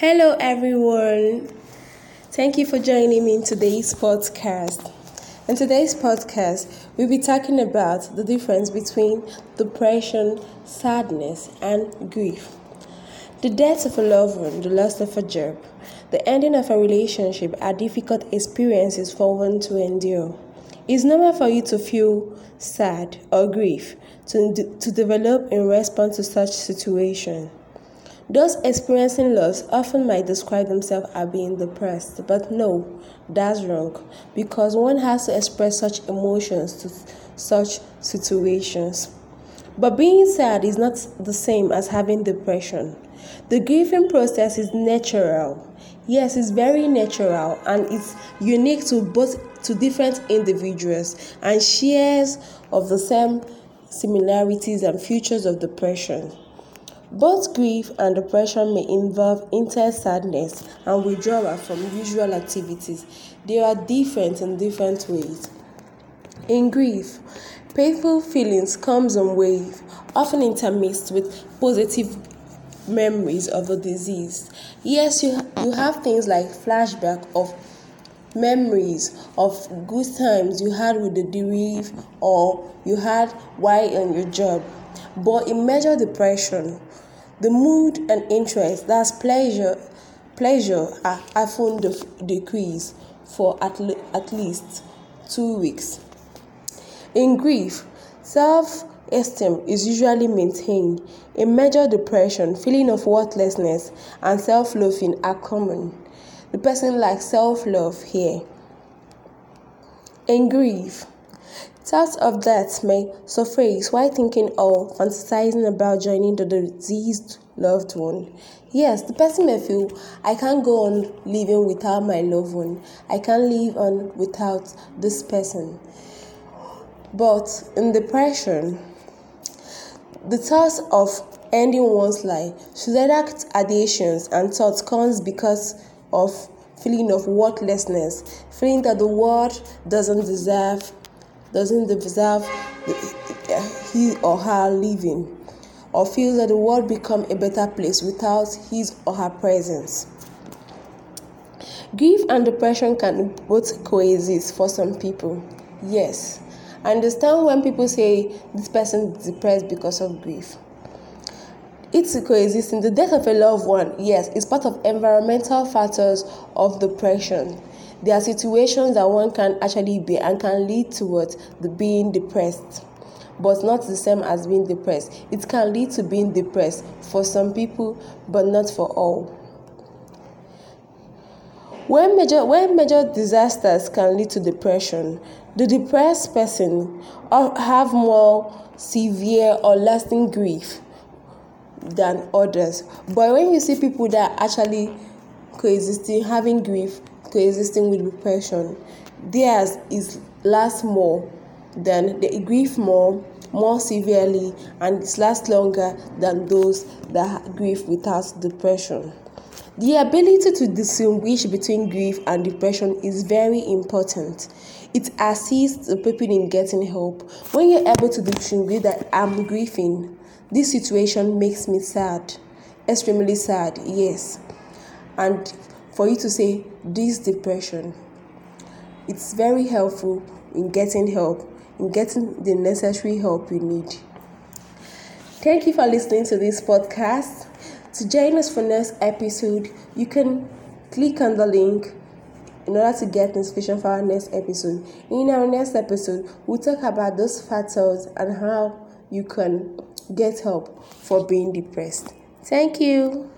Hello, everyone. Thank you for joining me in today's podcast. In today's podcast, we'll be talking about the difference between depression, sadness, and grief. The death of a loved one, the loss of a job, the ending of a relationship are difficult experiences for one to endure. It's normal for you to feel sad or grief to, to develop in response to such situation. Those experiencing loss often might describe themselves as being depressed, but no, that's wrong because one has to express such emotions to such situations. But being sad is not the same as having depression. The grieving process is natural. Yes, it's very natural and it's unique to both to different individuals and shares of the same similarities and features of depression. Both grief and depression may involve intense sadness and withdrawal from usual activities. They are different in different ways. In grief, painful feelings come in waves, often intermixed with positive memories of the disease. Yes, you, you have things like flashback of memories of good times you had with the bereaved or you had while on your job. But in major depression, the mood and interest, that's pleasure, pleasure are often decreased for at, le- at least two weeks. In grief, self esteem is usually maintained. In major depression, feeling of worthlessness and self loathing are common. The person lacks self love here. In grief, Thoughts of death may surface while thinking or fantasizing about joining the deceased loved one. Yes, the person may feel, I can't go on living without my loved one. I can't live on without this person. But in depression, the thoughts of ending one's life, should suicidal ideations and thoughts comes because of feeling of worthlessness, feeling that the world doesn't deserve doesn't deserve he or her living or feels that the world become a better place without his or her presence. Grief and depression can both coexist for some people. Yes, I understand when people say this person is depressed because of grief. It's coexisting. The death of a loved one, yes, is part of environmental factors of depression. There are situations that one can actually be and can lead towards the being depressed, but not the same as being depressed. It can lead to being depressed for some people, but not for all. When major, when major disasters can lead to depression, the depressed person have more severe or lasting grief than others. But when you see people that are actually coexisting, having grief, coexisting with depression, theirs is lasts more than they grieve more, more severely, and it lasts longer than those that grieve without depression. The ability to distinguish between grief and depression is very important. It assists the people in getting help. When you're able to distinguish that I'm grieving, this situation makes me sad, extremely sad, yes. And for you to say this depression, it's very helpful in getting help, in getting the necessary help you need. Thank you for listening to this podcast. To join us for next episode, you can click on the link in order to get inspiration for our next episode. In our next episode, we'll talk about those factors and how you can get help for being depressed. Thank you.